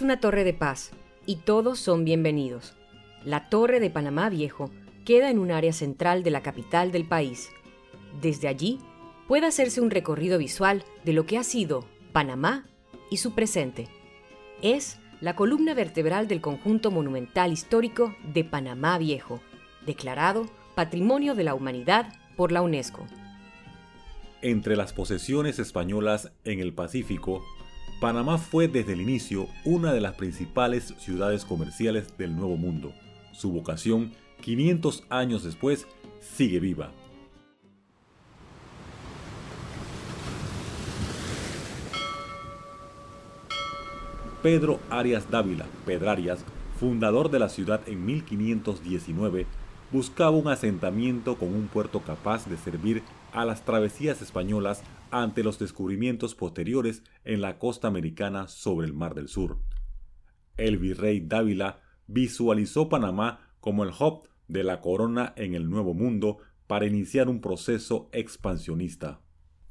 una torre de paz y todos son bienvenidos. La Torre de Panamá Viejo queda en un área central de la capital del país. Desde allí puede hacerse un recorrido visual de lo que ha sido Panamá y su presente. Es la columna vertebral del conjunto monumental histórico de Panamá Viejo, declarado Patrimonio de la Humanidad por la UNESCO. Entre las posesiones españolas en el Pacífico, Panamá fue desde el inicio una de las principales ciudades comerciales del Nuevo Mundo. Su vocación, 500 años después, sigue viva. Pedro Arias Dávila, Pedrarias, fundador de la ciudad en 1519, buscaba un asentamiento con un puerto capaz de servir a las travesías españolas ante los descubrimientos posteriores en la costa americana sobre el Mar del Sur. El virrey Dávila visualizó Panamá como el hub de la corona en el Nuevo Mundo para iniciar un proceso expansionista.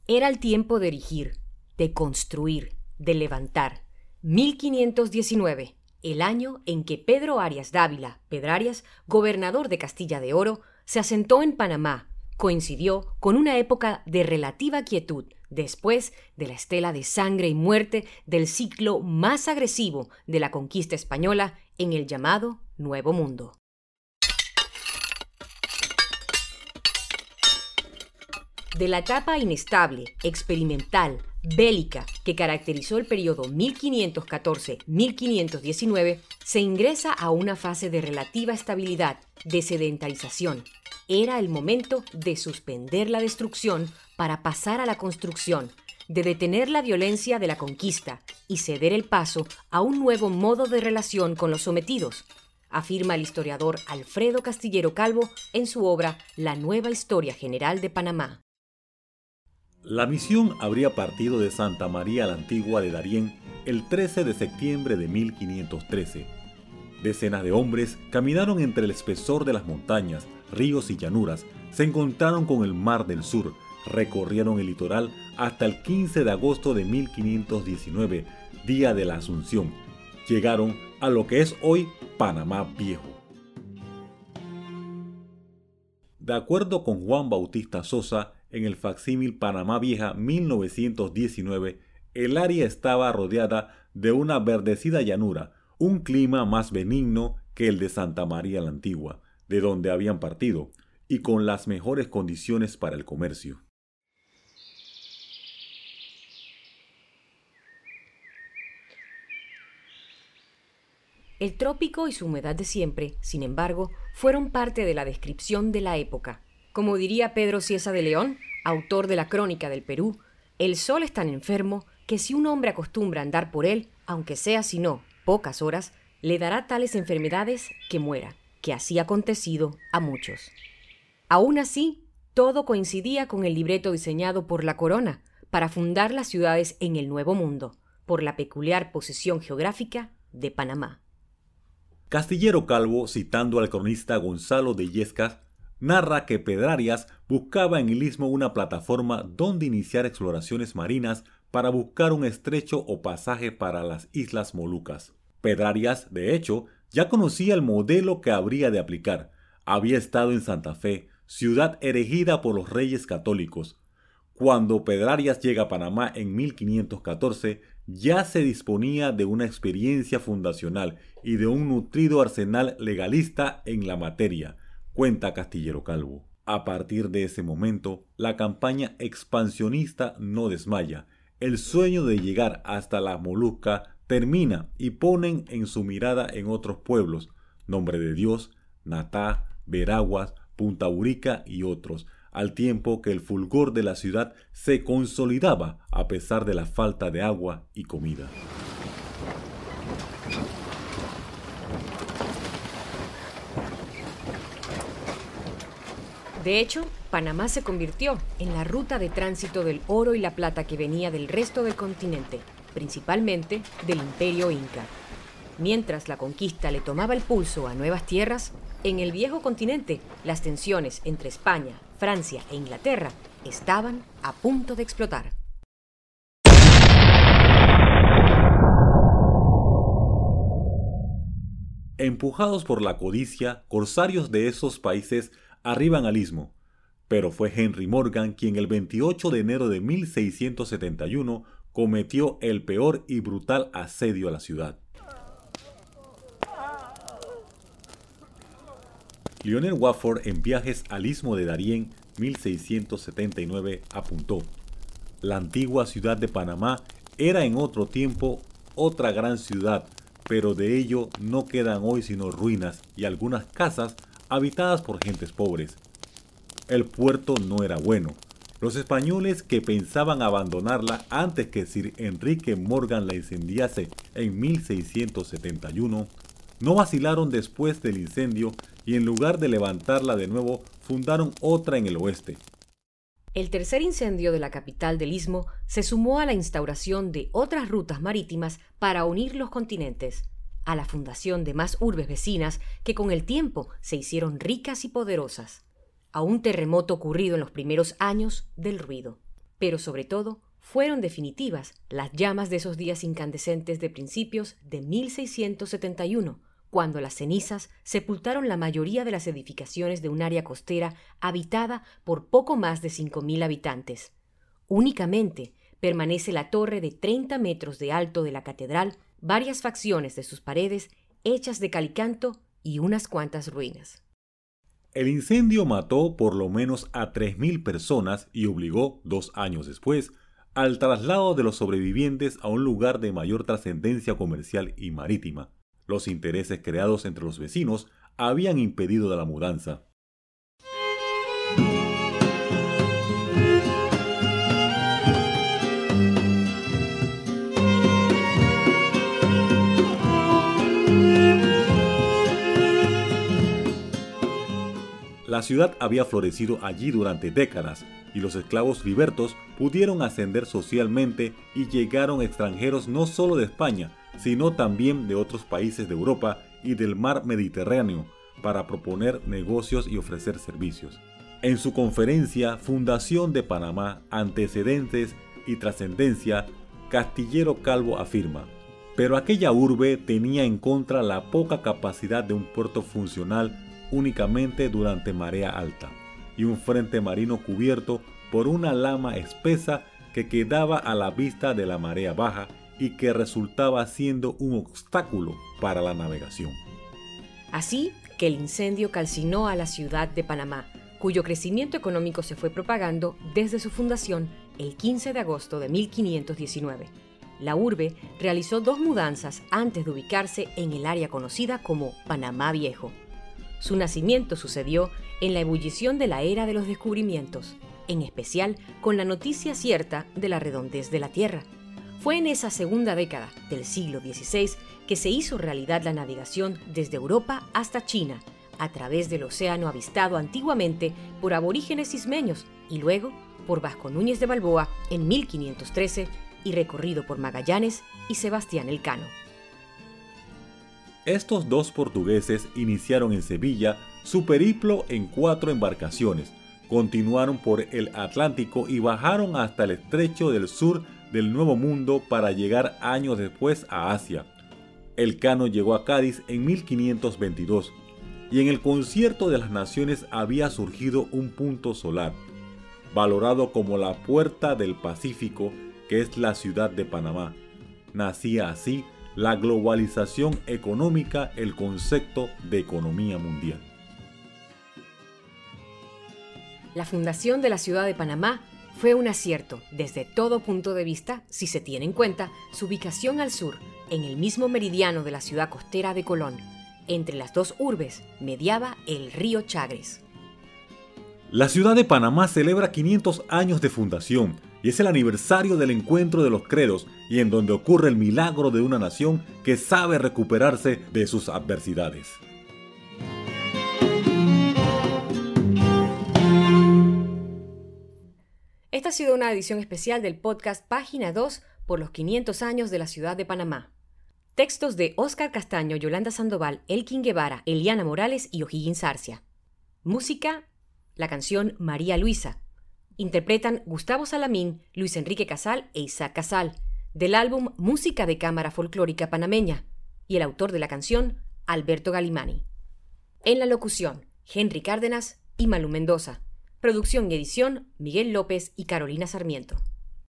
Era el tiempo de erigir, de construir, de levantar. 1519, el año en que Pedro Arias Dávila, Pedrarias, gobernador de Castilla de Oro, se asentó en Panamá, coincidió con una época de relativa quietud después de la estela de sangre y muerte del ciclo más agresivo de la conquista española en el llamado Nuevo Mundo. De la etapa inestable, experimental, bélica que caracterizó el periodo 1514-1519, se ingresa a una fase de relativa estabilidad, de sedentarización. Era el momento de suspender la destrucción para pasar a la construcción, de detener la violencia de la conquista y ceder el paso a un nuevo modo de relación con los sometidos, afirma el historiador Alfredo Castillero Calvo en su obra La nueva historia general de Panamá. La misión habría partido de Santa María la Antigua de Darién el 13 de septiembre de 1513. Decenas de hombres caminaron entre el espesor de las montañas, ríos y llanuras, se encontraron con el Mar del Sur, recorrieron el litoral hasta el 15 de agosto de 1519, día de la Asunción. Llegaron a lo que es hoy Panamá Viejo. De acuerdo con Juan Bautista Sosa, en el facsímil Panamá Vieja 1919, el área estaba rodeada de una verdecida llanura, un clima más benigno que el de Santa María la Antigua, de donde habían partido, y con las mejores condiciones para el comercio. El trópico y su humedad de siempre, sin embargo, fueron parte de la descripción de la época. Como diría Pedro Ciesa de León, autor de la Crónica del Perú, el sol es tan enfermo que si un hombre acostumbra andar por él, aunque sea si no pocas horas, le dará tales enfermedades que muera, que así ha acontecido a muchos. Aún así, todo coincidía con el libreto diseñado por la corona para fundar las ciudades en el Nuevo Mundo, por la peculiar posición geográfica de Panamá. Castillero Calvo, citando al cronista Gonzalo de Yescas, narra que Pedrarias buscaba en el istmo una plataforma donde iniciar exploraciones marinas para buscar un estrecho o pasaje para las Islas Molucas. Pedrarias, de hecho, ya conocía el modelo que habría de aplicar. Había estado en Santa Fe, ciudad erigida por los reyes católicos. Cuando Pedrarias llega a Panamá en 1514, ya se disponía de una experiencia fundacional y de un nutrido arsenal legalista en la materia cuenta Castillero Calvo. A partir de ese momento, la campaña expansionista no desmaya. El sueño de llegar hasta la Molucca termina y ponen en su mirada en otros pueblos, Nombre de Dios, Natá, Veraguas, Punta Urica y otros, al tiempo que el fulgor de la ciudad se consolidaba a pesar de la falta de agua y comida. De hecho, Panamá se convirtió en la ruta de tránsito del oro y la plata que venía del resto del continente, principalmente del imperio inca. Mientras la conquista le tomaba el pulso a nuevas tierras, en el viejo continente las tensiones entre España, Francia e Inglaterra estaban a punto de explotar. Empujados por la codicia, corsarios de esos países arriban al istmo, pero fue Henry Morgan quien el 28 de enero de 1671 cometió el peor y brutal asedio a la ciudad. Lionel Wafford en viajes al istmo de Darién 1679 apuntó, la antigua ciudad de Panamá era en otro tiempo otra gran ciudad, pero de ello no quedan hoy sino ruinas y algunas casas habitadas por gentes pobres. El puerto no era bueno. Los españoles que pensaban abandonarla antes que Sir Enrique Morgan la incendiase en 1671, no vacilaron después del incendio y en lugar de levantarla de nuevo, fundaron otra en el oeste. El tercer incendio de la capital del istmo se sumó a la instauración de otras rutas marítimas para unir los continentes, a la fundación de más urbes vecinas que con el tiempo se hicieron ricas y poderosas a un terremoto ocurrido en los primeros años del ruido. Pero sobre todo, fueron definitivas las llamas de esos días incandescentes de principios de 1671, cuando las cenizas sepultaron la mayoría de las edificaciones de un área costera habitada por poco más de 5.000 habitantes. Únicamente permanece la torre de 30 metros de alto de la catedral, varias facciones de sus paredes hechas de calicanto y unas cuantas ruinas. El incendio mató por lo menos a 3.000 personas y obligó, dos años después, al traslado de los sobrevivientes a un lugar de mayor trascendencia comercial y marítima. Los intereses creados entre los vecinos habían impedido la mudanza. La ciudad había florecido allí durante décadas y los esclavos libertos pudieron ascender socialmente y llegaron extranjeros no solo de España, sino también de otros países de Europa y del mar Mediterráneo para proponer negocios y ofrecer servicios. En su conferencia Fundación de Panamá, Antecedentes y Trascendencia, Castillero Calvo afirma, pero aquella urbe tenía en contra la poca capacidad de un puerto funcional únicamente durante marea alta, y un frente marino cubierto por una lama espesa que quedaba a la vista de la marea baja y que resultaba siendo un obstáculo para la navegación. Así que el incendio calcinó a la ciudad de Panamá, cuyo crecimiento económico se fue propagando desde su fundación el 15 de agosto de 1519. La urbe realizó dos mudanzas antes de ubicarse en el área conocida como Panamá Viejo. Su nacimiento sucedió en la ebullición de la era de los descubrimientos, en especial con la noticia cierta de la redondez de la Tierra. Fue en esa segunda década del siglo XVI que se hizo realidad la navegación desde Europa hasta China, a través del océano avistado antiguamente por aborígenes ismeños y luego por Vasco Núñez de Balboa en 1513 y recorrido por Magallanes y Sebastián Elcano. Estos dos portugueses iniciaron en Sevilla su periplo en cuatro embarcaciones, continuaron por el Atlántico y bajaron hasta el estrecho del sur del Nuevo Mundo para llegar años después a Asia. El Cano llegó a Cádiz en 1522 y en el concierto de las naciones había surgido un punto solar, valorado como la puerta del Pacífico, que es la ciudad de Panamá. Nacía así la globalización económica el concepto de economía mundial. La fundación de la ciudad de Panamá fue un acierto desde todo punto de vista si se tiene en cuenta su ubicación al sur, en el mismo meridiano de la ciudad costera de Colón. Entre las dos urbes mediaba el río Chagres. La ciudad de Panamá celebra 500 años de fundación y es el aniversario del encuentro de los credos y en donde ocurre el milagro de una nación que sabe recuperarse de sus adversidades. Esta ha sido una edición especial del podcast Página 2 por los 500 años de la ciudad de Panamá. Textos de Óscar Castaño, Yolanda Sandoval, Elkin Guevara, Eliana Morales y O'Higgins Sarcia. Música, la canción María Luisa, interpretan Gustavo Salamín, Luis Enrique Casal e Isaac Casal, del álbum Música de Cámara Folclórica Panameña, y el autor de la canción, Alberto Galimani. En la locución, Henry Cárdenas y Malú Mendoza. Producción y edición, Miguel López y Carolina Sarmiento.